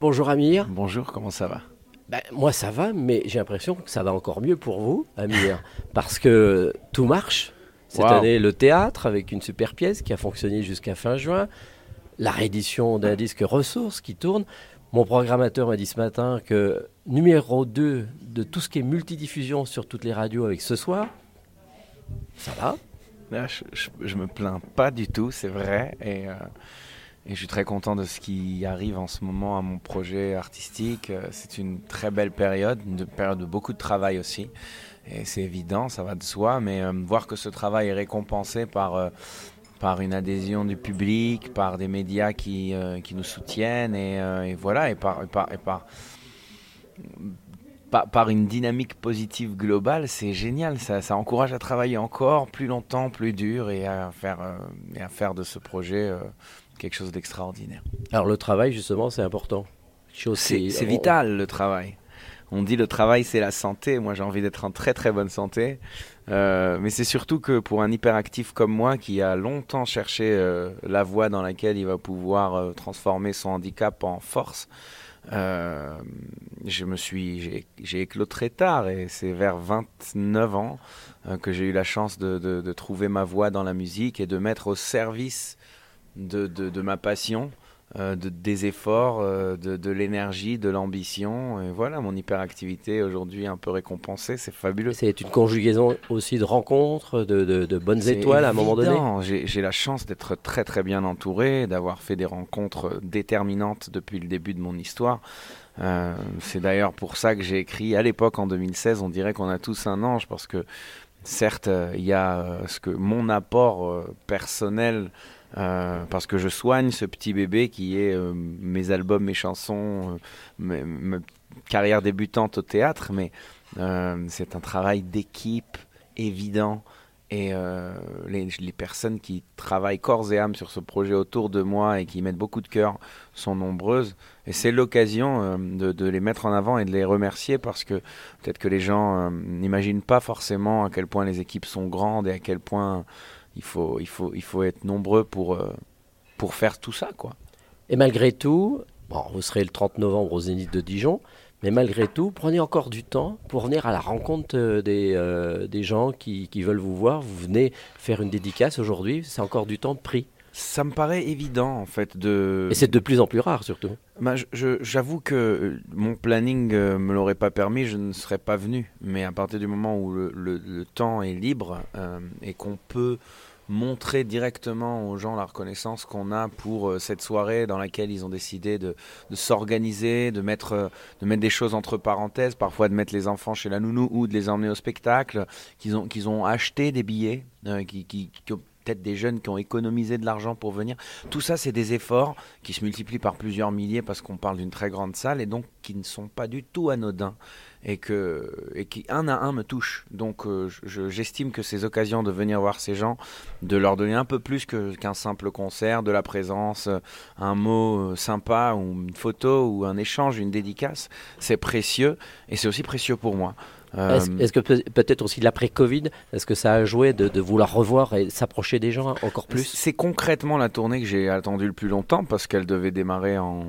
Bonjour Amir. Bonjour, comment ça va? Ben, Moi ça va, mais j'ai l'impression que ça va encore mieux pour vous, Amir, parce que tout marche. Cette année, le théâtre avec une super pièce qui a fonctionné jusqu'à fin juin, la réédition d'un disque ressources qui tourne. Mon programmateur m'a dit ce matin que numéro 2 de tout ce qui est multidiffusion sur toutes les radios avec ce soir, ça va je, je, me plains pas du tout, c'est vrai. Et, euh, et, je suis très content de ce qui arrive en ce moment à mon projet artistique. Euh, c'est une très belle période, une période de beaucoup de travail aussi. Et c'est évident, ça va de soi. Mais euh, voir que ce travail est récompensé par par une adhésion du public, par des médias qui, qui nous soutiennent et, voilà, et par, par, par par, une dynamique positive globale, c'est génial. Ça, ça, encourage à travailler encore plus longtemps, plus dur et à faire, euh, et à faire de ce projet euh, quelque chose d'extraordinaire. Alors le travail, justement, c'est important. C'est vital le travail. On dit le travail, c'est la santé. Moi, j'ai envie d'être en très très bonne santé. Euh, mais c'est surtout que pour un hyperactif comme moi, qui a longtemps cherché la voie dans laquelle il va pouvoir transformer son handicap en force, euh, je me suis, j'ai éclos très tard et c'est vers 29 ans euh, que j'ai eu la chance de, de, trouver ma voie dans la musique et de mettre au service de, de ma passion euh, de, des efforts, euh, de, l'énergie, de l'ambition. Et voilà, mon hyperactivité aujourd'hui un peu récompensée, c'est fabuleux. C'est une conjugaison aussi de rencontres, de, bonnes étoiles à un moment donné J'ai la chance d'être très très bien entouré, d'avoir fait des rencontres déterminantes depuis le début de mon histoire. Euh, c'est d'ailleurs pour ça que j'ai écrit à l'époque en 2016, on dirait qu'on a tous un ange parce que certes, il y a ce que mon apport personnel euh, parce que je soigne ce petit bébé qui est euh, mes albums, mes chansons, euh, ma carrière débutante au théâtre, mais c'est un travail d'équipe évident. Et les, personnes qui travaillent corps et âme sur ce projet autour de moi et qui mettent beaucoup de cœur sont nombreuses. Et c'est l'occasion de, les mettre en avant et de les remercier parce que peut-être que les gens n'imaginent pas forcément à quel point les équipes sont grandes et à quel point il faut, il faut, il faut être nombreux pour, euh, pour faire tout ça. Quoi. Et malgré tout, bon, vous serez le 30 novembre au Zénith de Dijon, mais malgré tout, prenez encore du temps pour venir à la rencontre euh, des, euh, des gens qui, qui, veulent vous voir. Vous venez faire une dédicace aujourd'hui, c'est encore du temps pris. Ça me paraît évident en fait de. Et c'est de plus en plus rare surtout. Bah, J'avoue que mon planning ne me l'aurait pas permis, je ne serais pas venu. Mais à partir du moment où le, le, temps est libre et qu'on peut montrer directement aux gens la reconnaissance qu'on a pour euh, cette soirée dans laquelle ils ont décidé de, s'organiser, de mettre, euh, de mettre des choses entre parenthèses, parfois de mettre les enfants chez la nounou ou de les emmener au spectacle, qu'ils ont, qu'ils ont acheté des billets, euh, qui, qui, des jeunes qui ont économisé de l'argent pour venir. Tout ça, c'est des efforts qui se multiplient par plusieurs milliers parce qu'on parle d'une très grande salle et donc qui ne sont pas du tout anodins et, que, et qui un à un me touchent. Donc euh, j'estime que ces occasions de venir voir ces gens, de leur donner un peu plus qu'un simple concert, de la présence, euh, un mot euh, sympa ou une photo ou un échange, une dédicace, c'est précieux et c'est aussi précieux pour moi. Est-ce que peut-être aussi l'après-Covid, est-ce que ça a joué de, de vouloir revoir et s'approcher des gens encore plus? C'est concrètement la tournée que j'ai attendue le plus longtemps parce qu'elle devait démarrer en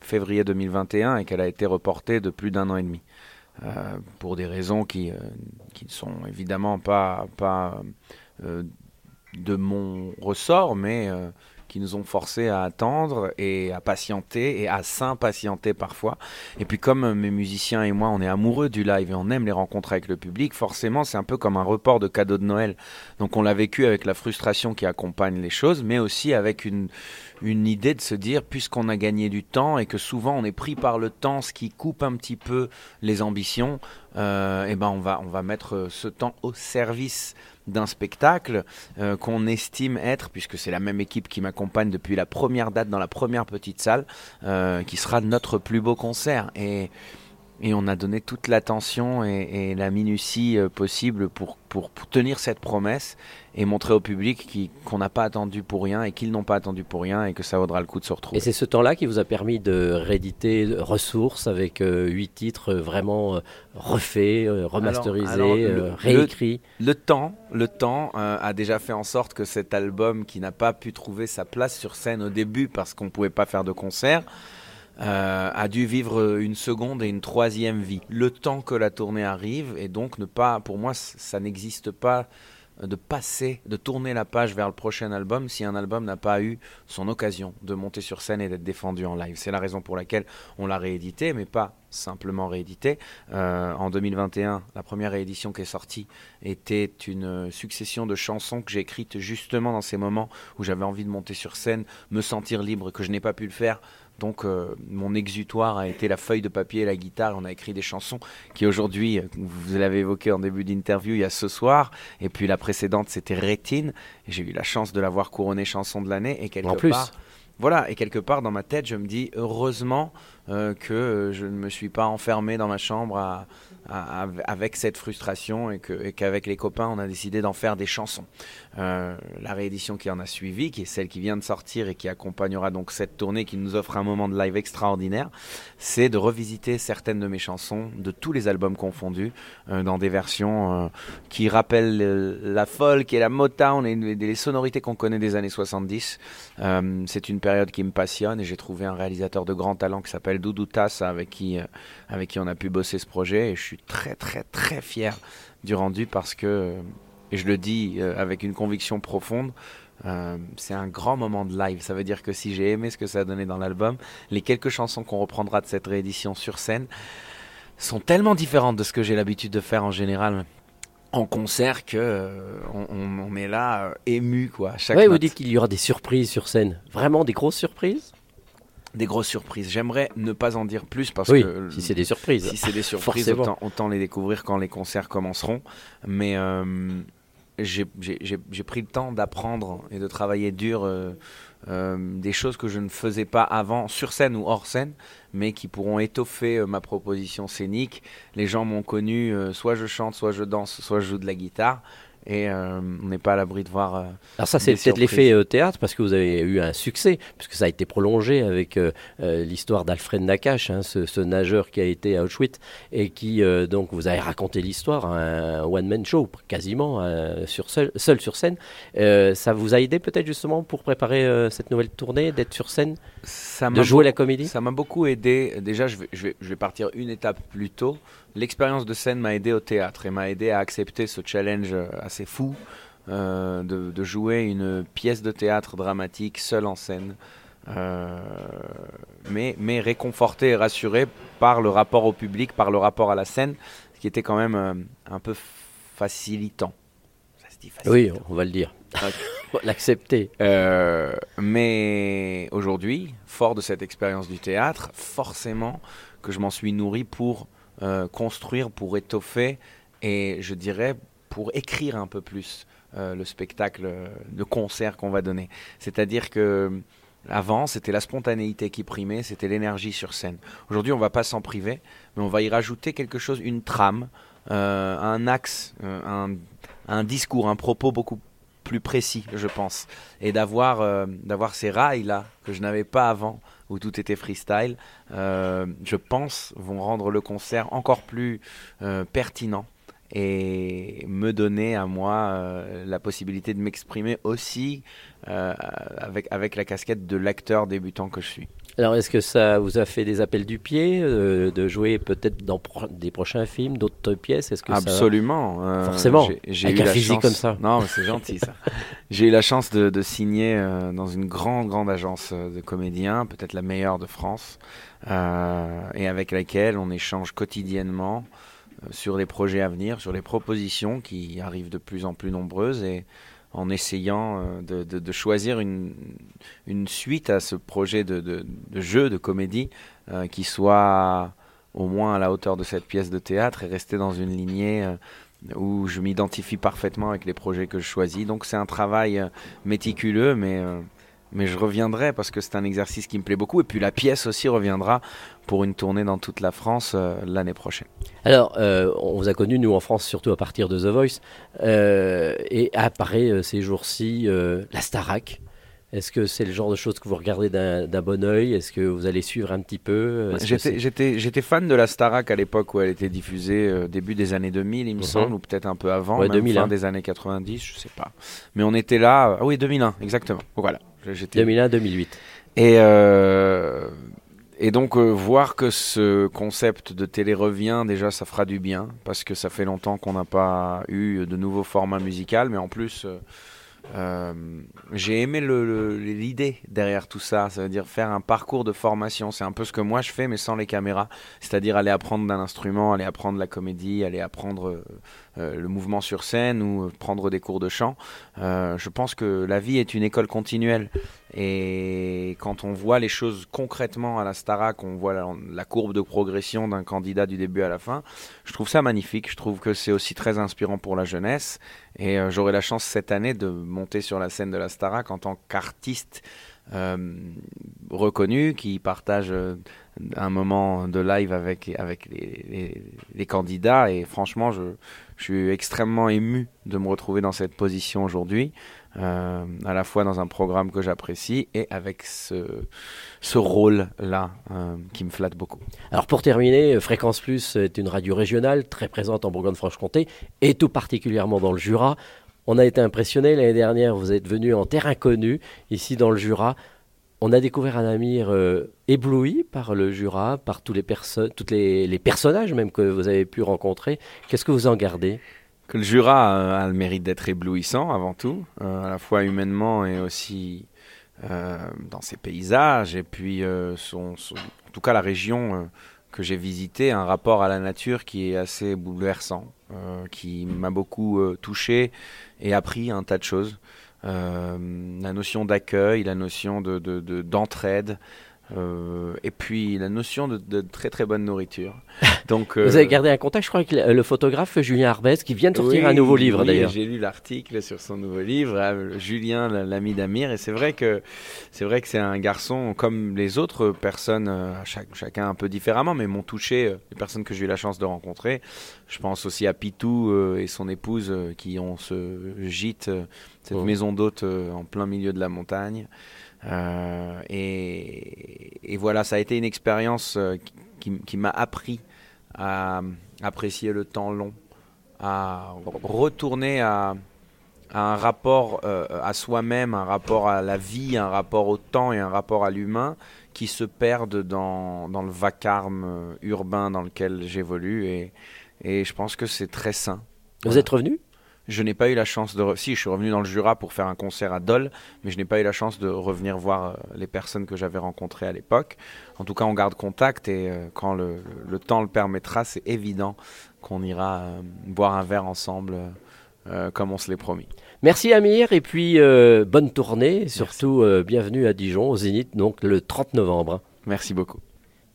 février 2021 et qu'elle a été reportée de plus d'un an et demi. Euh, pour des raisons qui, euh, qui ne sont évidemment pas, pas euh, de mon ressort, mais qui nous ont forcés à attendre et à patienter et à s'impatienter parfois. Et puis comme mes musiciens et moi, on est amoureux du live et on aime les rencontres avec le public, forcément c'est un peu comme un report de cadeau de Noël. Donc on l'a vécu avec la frustration qui accompagne les choses, mais aussi avec une, idée de se dire, puisqu'on a gagné du temps et que souvent on est pris par le temps, ce qui coupe un petit peu les ambitions, euh, et ben on va, on va mettre ce temps au service d'un spectacle euh, qu'on estime être, puisque c'est la même équipe qui m'accompagne depuis la première date dans la première petite salle, euh, qui sera notre plus beau concert. Et, et on a donné toute l'attention et, la minutie euh, possible pour, pour, tenir cette promesse et montrer au public qu'on n'a pas attendu pour rien et qu'ils n'ont pas attendu pour rien et que ça vaudra le coup de se retrouver. Et c'est ce temps-là qui vous a permis de rééditer Ressources avec euh, huit titres vraiment euh, refaits, remasterisés, réécrits. Le, temps, le temps a déjà fait en sorte que cet album qui n'a pas pu trouver sa place sur scène au début parce qu'on ne pouvait pas faire de concert, a dû vivre une seconde et une troisième vie. Le temps que la tournée arrive, et donc ne pas, pour moi, ça n'existe pas de passer, de tourner la page vers le prochain album si un album n'a pas eu son occasion de monter sur scène et d'être défendu en live. C'est la raison pour laquelle on l'a réédité, mais pas simplement réédité. Euh, en 2021, la première réédition qui est sortie était une succession de chansons que j'ai écrites justement dans ces moments où j'avais envie de monter sur scène, me sentir libre, que je n'ai pas pu le faire donc euh, mon exutoire a été la feuille de papier et la guitare. On a écrit des chansons qui aujourd'hui, euh, vous l'avez évoqué en début d'interview, il y a ce soir. Et puis la précédente, c'était Rétine. J'ai eu la chance de l'avoir couronnée chanson de l'année. Et quelque en plus. voilà, et quelque part dans ma tête, je me dis heureusement euh, que je ne me suis pas enfermé dans ma chambre avec cette frustration et qu'avec les copains, on a décidé d'en faire des chansons. Euh, la réédition qui en a suivi, qui est celle qui vient de sortir et qui accompagnera donc cette tournée qui nous offre un moment de live extraordinaire, c'est de revisiter certaines de mes chansons, de tous les albums confondus, euh, dans des versions euh, qui rappellent la folk et la Motown et les sonorités qu'on connaît des années 70. c'est une période qui me passionne et j'ai trouvé un réalisateur de grand talent qui s'appelle Doudou Tass avec qui, avec qui on a pu bosser ce projet et je suis très très très fier du rendu parce que et je le dis euh, avec une conviction profonde, euh, c'est un grand moment de live. Ça veut dire que si j'ai aimé ce que ça a donné dans l'album, les quelques chansons qu'on reprendra de cette réédition sur scène sont tellement différentes de ce que j'ai l'habitude de faire en général en concert que euh, on, est là ému quoi. Chaque ouais, vous dites qu'il y aura des surprises sur scène, vraiment des grosses surprises? Des grosses surprises. J'aimerais ne pas en dire plus parce oui, que si c'est des surprises, si c'est des surprises, autant, les découvrir quand les concerts commenceront. Mais j'ai pris le temps d'apprendre et de travailler dur euh, euh, des choses que je ne faisais pas avant, sur scène ou hors scène, mais qui pourront étoffer euh, ma proposition scénique. Les gens m'ont connu, soit je chante, soit je danse, soit je joue de la guitare et euh, on n'est pas à l'abri de voir. Euh, Alors ça c'est peut-être l'effet euh, théâtre parce que vous avez eu un succès puisque ça a été prolongé avec l'histoire d'Alfred Nakache, hein, ce, nageur qui a été à Auschwitz et qui donc vous avez raconté l'histoire, un one man show quasiment sur seul, seul, sur scène. ça vous a aidé peut-être justement pour préparer cette nouvelle tournée, d'être sur scène, ça de jouer la comédie? Ça m'a beaucoup aidé. Déjà je vais, je vais, je vais partir une étape plus tôt l'expérience de scène m'a aidé au théâtre et m'a aidé à accepter ce challenge euh, assez fou euh, de, jouer une pièce de théâtre dramatique seule en scène. Euh, mais, mais réconforté et rassuré par le rapport au public, par le rapport à la scène, ce qui était quand même un peu facilitant. Ça se dit facilitant. Oui, on va le dire. L'accepter. mais aujourd'hui, fort de cette expérience du théâtre, forcément que je m'en suis nourri pour euh, construire, pour étoffer et je dirais pour écrire un peu plus euh, le spectacle de concert qu'on va donner. C'est-à-dire que avant, c'était la spontanéité qui primait, c'était l'énergie sur scène. Aujourd'hui, on va pas s'en priver, mais on va y rajouter quelque chose, une trame, euh, un axe, un, un, discours, un propos beaucoup plus précis, je pense. Et d'avoir d'avoir ces rails-là que je n'avais pas avant où tout était freestyle, euh, je pense, vont rendre le concert encore plus euh, pertinent et me donner à moi euh, la possibilité de m'exprimer aussi avec, avec la casquette de l'acteur débutant que je suis. Alors, est-ce que ça vous a fait des appels du pied de jouer peut-être dans des prochains films, d'autres pièces? Est-ce que Absolument. Forcément. J'ai eu un physique comme ça. Non, c'est gentil ça. J'ai eu la chance de, de signer dans une grande, grande agence de comédiens, peut-être la meilleure de France. Euh, et avec laquelle on échange quotidiennement euh, sur les projets à venir, sur les propositions qui arrivent de plus en plus nombreuses et en essayant euh, de, de, choisir une, une, suite à ce projet de, de jeu, de comédie, qui soit au moins à la hauteur de cette pièce de théâtre et rester dans une lignée où je m'identifie parfaitement avec les projets que je choisis. Donc c'est un travail méticuleux, mais mais je reviendrai parce que c'est un exercice qui me plaît beaucoup. Et puis la pièce aussi reviendra pour une tournée dans toute la France euh, l'année prochaine. Alors, euh, on vous a connu, nous, en France, surtout à partir de The Voice. Euh, et apparaît ces jours-ci la Starac. Est-ce que c'est le genre de choses que vous regardez d'un bon oeil? Est-ce que vous allez suivre un petit peu J'étais fan de la Starac à l'époque où elle était diffusée, début des années 2000, il me mhm. semble, ou peut-être un peu avant, même fin des années 90, je sais pas. Mais on était là, ah oui, 2001, exactement. Voilà. 2001-2008. Et, euh, et donc voir que ce concept de télé revient, déjà ça fera du bien, parce que ça fait longtemps qu'on n'a pas eu de nouveaux formats musicaux, mais en plus euh, j'ai aimé l'idée derrière tout ça, ça veut dire faire un parcours de formation. C'est un peu ce que moi je fais, mais sans les caméras. C'est-à-dire aller apprendre d'un instrument, aller apprendre la comédie, aller apprendre euh, euh, le mouvement sur scène ou prendre des cours de chant. je pense que la vie est une école continuelle. Et quand on voit les choses concrètement à la Starac, on voit la, courbe de progression d'un candidat du début à la fin, je trouve ça magnifique. Je trouve que c'est aussi très inspirant pour la jeunesse. Et j'aurai la chance cette année de monter sur la scène de la Starac en tant qu'artiste euh, reconnu qui partage euh, un moment de live avec, avec les, candidats. Et franchement, je, je, suis extrêmement ému de me retrouver dans cette position aujourd'hui, euh, à la fois dans un programme que j'apprécie et avec ce, ce rôle-là qui me flatte beaucoup. Alors pour terminer, Fréquence Plus est une radio régionale très présente en Bourgogne-Franche-Comté et tout particulièrement dans le Jura. On a été impressionné l'année dernière, vous êtes venu en terre inconnue, ici dans le Jura. On a découvert un Amir euh, ébloui par le Jura, par tous les personnages même que vous avez pu rencontrer. Qu'est-ce que vous en gardez? Que le Jura a, le mérite d'être éblouissant avant tout, euh, à la fois humainement et aussi euh, dans ses paysages. Et puis, en tout cas, la région que j'ai visitée, un rapport à la nature qui est assez bouleversant, qui m'a beaucoup touché et appris un tas de choses. Euh, la notion d'accueil, la notion d'entraide. De, de, euh, et puis la notion de, très très bonne nourriture. Donc, Vous avez euh, gardé un contact, je crois, avec le photographe Julien Arbès, qui vient de sortir un nouveau livre oui, d'ailleurs. J'ai lu l'article sur son nouveau livre, euh, Julien, l'ami d'Amir, et c'est vrai que c'est vrai que c'est un garçon comme les autres personnes, chacun un peu différemment, mais m'ont touché les personnes que j'ai eu la chance de rencontrer. Je pense aussi à Pitou et son épouse qui ont ce gîte, cette oh. maison d'hôte en plein milieu de la montagne. Euh, et, voilà, ça a été une expérience euh, qui, m'a appris à apprécier le temps long, à retourner à, un rapport euh, à soi-même, un rapport à la vie, un rapport au temps et un rapport à l'humain qui se perdent dans, le vacarme urbain dans lequel j'évolue. Et, et je pense que c'est très sain. Vous êtes revenu? Je n'ai pas eu la chance de... Si, je suis revenu dans le Jura pour faire un concert à Dole, mais je n'ai pas eu la chance de revenir voir euh, les personnes que j'avais rencontrées à l'époque. En tout cas, on garde contact et euh, quand le, temps le permettra, c'est évident qu'on ira euh, boire un verre ensemble comme on se l'est promis. Merci Amir et puis bonne tournée, surtout bienvenue à Dijon au Zénith donc le 30 novembre. Merci beaucoup.